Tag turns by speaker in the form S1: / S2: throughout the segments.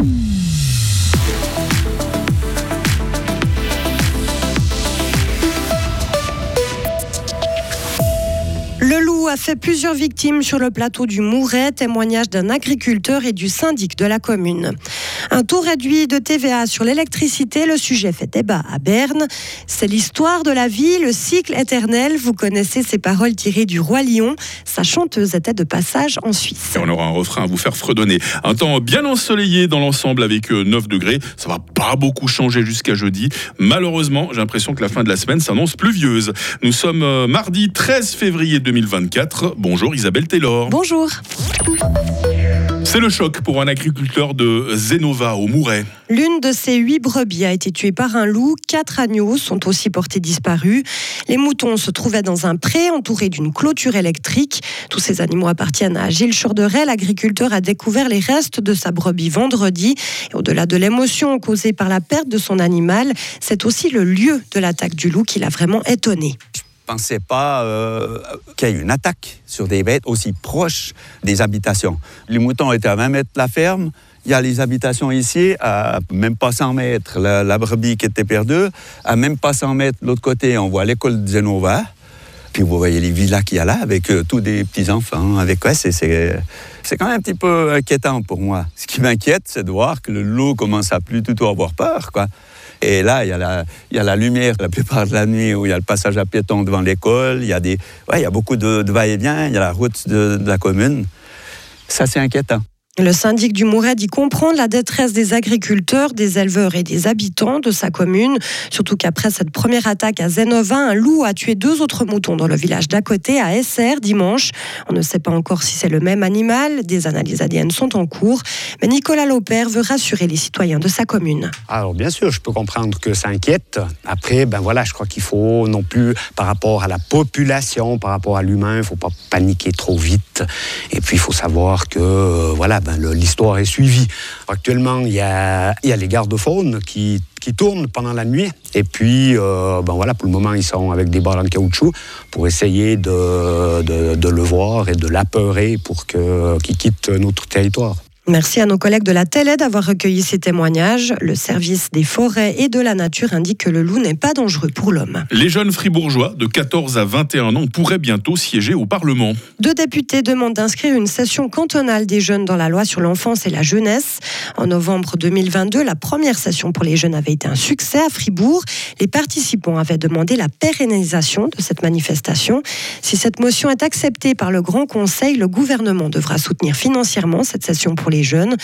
S1: Le a fait plusieurs victimes sur le plateau du Mouret, témoignage d'un agriculteur et du syndic de la commune. Un taux réduit de TVA sur l'électricité, le sujet fait débat à Berne. C'est l'histoire de la vie, le cycle éternel. Vous connaissez ces paroles tirées du Roi Lion. Sa chanteuse était de passage en Suisse.
S2: On aura un refrain à vous faire fredonner. Un temps bien ensoleillé dans l'ensemble avec 9 euh, degrés. Ça va pas beaucoup changer jusqu'à jeudi. Malheureusement, j'ai l'impression que la fin de la semaine s'annonce pluvieuse. Nous sommes euh, mardi 13 février 2024. Bonjour Isabelle Taylor.
S1: Bonjour.
S2: C'est le choc pour un agriculteur de Zenova au Mouret.
S1: L'une de ces huit brebis a été tuée par un loup. Quatre agneaux sont aussi portés disparus. Les moutons se trouvaient dans un pré entouré d'une clôture électrique. Tous ces animaux appartiennent à Gilles Chorderet. L'agriculteur a découvert les restes de sa brebis vendredi. au-delà de l'émotion causée par la perte de son animal, c'est aussi le lieu de l'attaque du loup qui l'a vraiment étonné
S3: pensais pas euh, qu'il y ait une attaque sur des bêtes aussi proches des habitations. Les moutons étaient à 20 mètres de la ferme. Il y a les habitations ici, à même pas 100 mètres, la, brebis qui était perdue. À même pas 100 mètres de l'autre côté, on voit l'école de Genova. Puis vous voyez les villas qu'il y a là, avec euh, tous des petits-enfants. Avec quoi c'est, c'est, quand même un petit peu inquiétant pour moi. Ce qui m'inquiète, c'est de voir que le loup commence à plus tout avoir peur. Quoi. Et là, il y, a la, y a la lumière la plupart de la nuit où il y a le passage à piétons devant l'école. Il y a ouais, il y a beaucoup de, va-et-vient. Il y a la route de la commune. Ça, c'est inquiétant.
S1: Le syndic du Mouret dit comprendre la détresse des agriculteurs, des éleveurs et des habitants de sa commune. Surtout qu'après cette première attaque à Zenova, un loup a tué deux autres moutons dans le village d'à côté, à SR, dimanche. On ne sait pas encore si c'est le même animal. Des analyses ADN sont en cours. Mais Nicolas Laupère veut rassurer les citoyens de sa commune.
S4: Alors, bien sûr, je peux comprendre que ça inquiète. Après, ben voilà, je crois qu'il faut non plus, par rapport à la population, par rapport à l'humain, il ne faut pas paniquer trop vite. Et puis, il faut savoir que, euh, voilà, ben, ben, l'histoire est suivie. Actuellement, il y a, les gardes-faunes qui, tournent pendant la nuit. Et puis, euh, ben voilà, pour le moment, ils sont avec des barres en caoutchouc pour essayer de, de, le voir et de l'apeurer pour qu'il quitte notre territoire.
S1: Merci à nos collègues de la télé d'avoir recueilli ces témoignages. Le service des forêts et de la nature indique que le loup n'est pas dangereux pour l'homme.
S2: Les jeunes fribourgeois de 14 à 21 ans pourraient bientôt siéger au Parlement.
S1: Deux députés demandent d'inscrire une session cantonale des jeunes dans la loi sur l'enfance et la jeunesse. En novembre 2022, la première session pour les jeunes avait été un succès à Fribourg. Les participants avaient demandé la pérennisation de cette manifestation. Si cette motion est acceptée par le Grand Conseil, le gouvernement devra soutenir financièrement cette session pour les jeunes.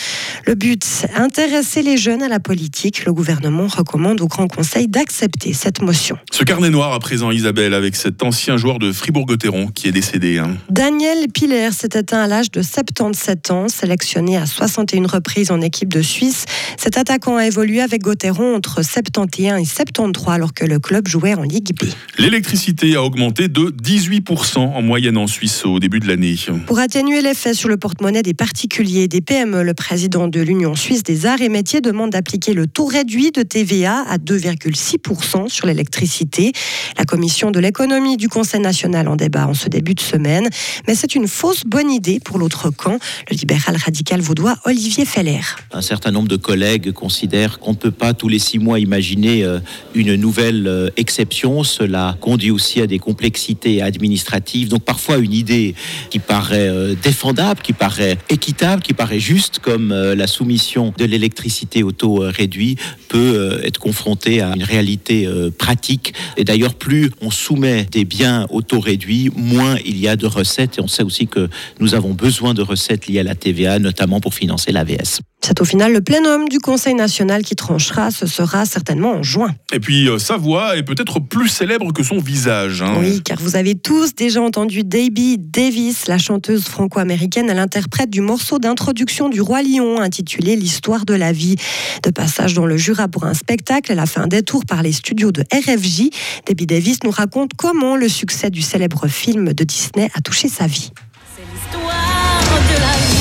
S1: Le but, intéresser les jeunes à la politique. Le gouvernement recommande au Grand Conseil d'accepter cette motion.
S2: Ce carnet noir à présent, Isabelle, avec cet ancien joueur de Fribourg-Gotteron qui est décédé. Hein.
S1: Daniel Piller s'est éteint à l'âge de 77 ans, sélectionné à 61 reprises en équipe de Suisse. Cet attaquant a évolué avec Gotteron entre 71 et 73 alors que le club jouait en Ligue B.
S2: L'électricité a augmenté de 18% en moyenne en Suisse au début de l'année.
S1: Pour atténuer l'effet sur le porte-monnaie des particuliers et des le président de l'Union suisse des arts et métiers, demande d'appliquer le taux réduit de TVA à 2,6% sur l'électricité. La commission de l'économie du Conseil national en débat en ce début de semaine. Mais c'est une fausse bonne idée pour l'autre camp, le libéral radical vaudois Olivier Feller.
S5: Un certain nombre de collègues considèrent qu'on ne peut pas tous les six mois imaginer euh, une nouvelle euh, exception. Cela conduit aussi à des complexités administratives. Donc parfois une idée qui paraît euh, défendable, qui paraît équitable, qui paraît juste comme euh, la soumission de l'électricité au taux euh, réduit peut euh, être confrontée à une réalité pratique. Et d'ailleurs, plus on soumet des biens au taux réduit, moins il y a de recettes. Et on sait aussi que nous avons besoin de recettes liées à la TVA, notamment pour financer l'AVS.
S1: C'est au final le plénum du Conseil national qui tranchera. Ce sera certainement en juin.
S2: Et puis, sa voix est peut-être plus célèbre que son visage. Hein.
S1: Oui, car vous avez tous déjà entendu Debbie Davis, la chanteuse franco-américaine. Elle interprète du morceau d'introduction du Roi Lion intitulé L'histoire de la vie. De passage dans le Jura pour un spectacle, elle a fait un détour par les studios de RFJ. Debbie Davis nous raconte comment le succès du célèbre film de Disney a touché sa vie. C'est l'histoire de la vie.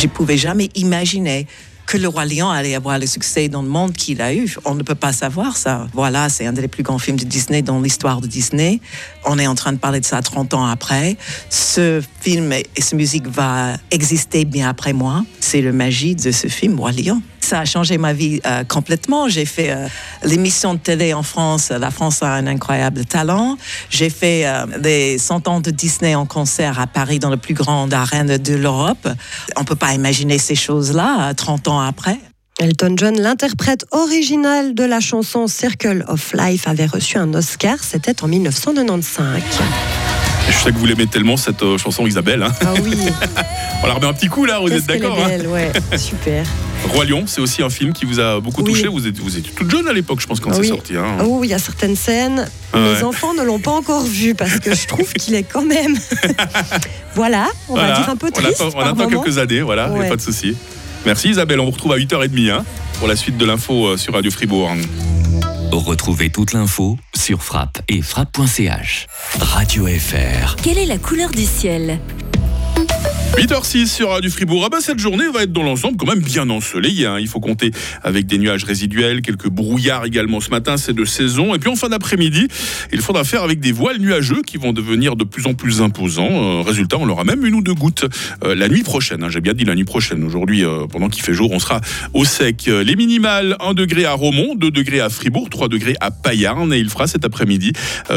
S6: Je ne pouvais jamais imaginer que le Roi Lion allait avoir le succès dans le monde qu'il a eu. On ne peut pas savoir ça. Voilà, c'est un des plus grands films de Disney dans l'histoire de Disney. On est en train de parler de ça 30 ans après. Ce film et cette musique va exister bien après moi. C'est le magie de ce film, Roi Lion ça a changé ma vie euh, complètement. J'ai fait euh, l'émission de télé en France. La France a un incroyable talent. J'ai fait euh, des 100 ans de Disney en concert à Paris dans la plus grande arène de l'Europe. On peut pas imaginer ces choses-là 30 ans après.
S1: Elton John, l'interprète original de la chanson Circle of Life, avait reçu un Oscar. C'était en 1995.
S2: Je sais que vous l'aimez tellement cette chanson Isabelle. Hein.
S1: Ah oui.
S2: On la remet un petit coup là, vous êtes d'accord
S1: hein ouais, super.
S2: Roi Lion, c'est aussi un film qui vous a beaucoup touché. Vous, êtes, vous étiez toute jeune à l'époque, je pense, quand c'est sorti. Hein.
S1: Oh, il y a certaines scènes. Mes enfants ne l'ont pas encore vu parce que je trouve qu'il est quand même. voilà, on va dire un peu triste.
S2: On attend, quelques années, voilà, pas de souci. Merci Isabelle, on vous retrouve à 8h30 hein, pour la suite de l'info euh, sur Radio Fribourg.
S7: Retrouvez toute l'info sur frappe et frappe.ch. Radio FR.
S8: Quelle est la couleur du ciel?
S2: 8h06 sur Radio Fribourg. Ah bah cette journée va être dans l'ensemble quand même bien ensoleillée. Hein. Il faut compter avec des nuages résiduels, quelques brouillards également ce matin, c'est de saison. Et puis en fin d'après-midi, il faudra faire avec des voiles nuageux qui vont devenir de plus en plus imposants. Euh, résultat, on aura même une ou deux gouttes euh, la nuit prochaine. Hein. J'ai bien dit la nuit prochaine. Aujourd'hui, euh, pendant qu'il fait jour, on sera au sec. Les minimales, 1 degré à Romont, 2 degrés à Fribourg, 3 degrés à Payarn. Et il fera cet après-midi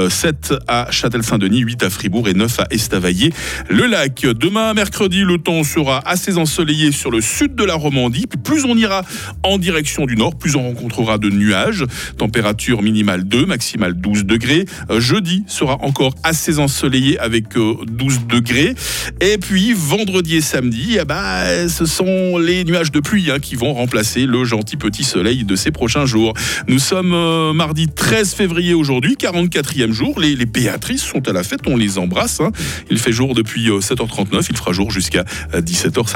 S2: 7 à Châtel-Saint-Denis, 8 à Fribourg et 9 à Estavayer. Le lac, demain mercredi, le temps sera assez ensoleillé sur le sud de la Romandie. plus on ira en direction du nord, plus on rencontrera de nuages. Température minimale 2, maximale 12 degrés. Euh, jeudi sera encore assez ensoleillé avec 12 euh, degrés. Et puis vendredi et samedi, eh ben, ce sont les nuages de pluie hein, qui vont remplacer le gentil petit soleil de ces prochains jours. Nous sommes euh, mardi 13 février aujourd'hui, 44e jour. Les, les, Béatrices sont à la fête, on les embrasse. Hein. Il fait jour depuis 7h39, il fera jour jusqu'à 17h.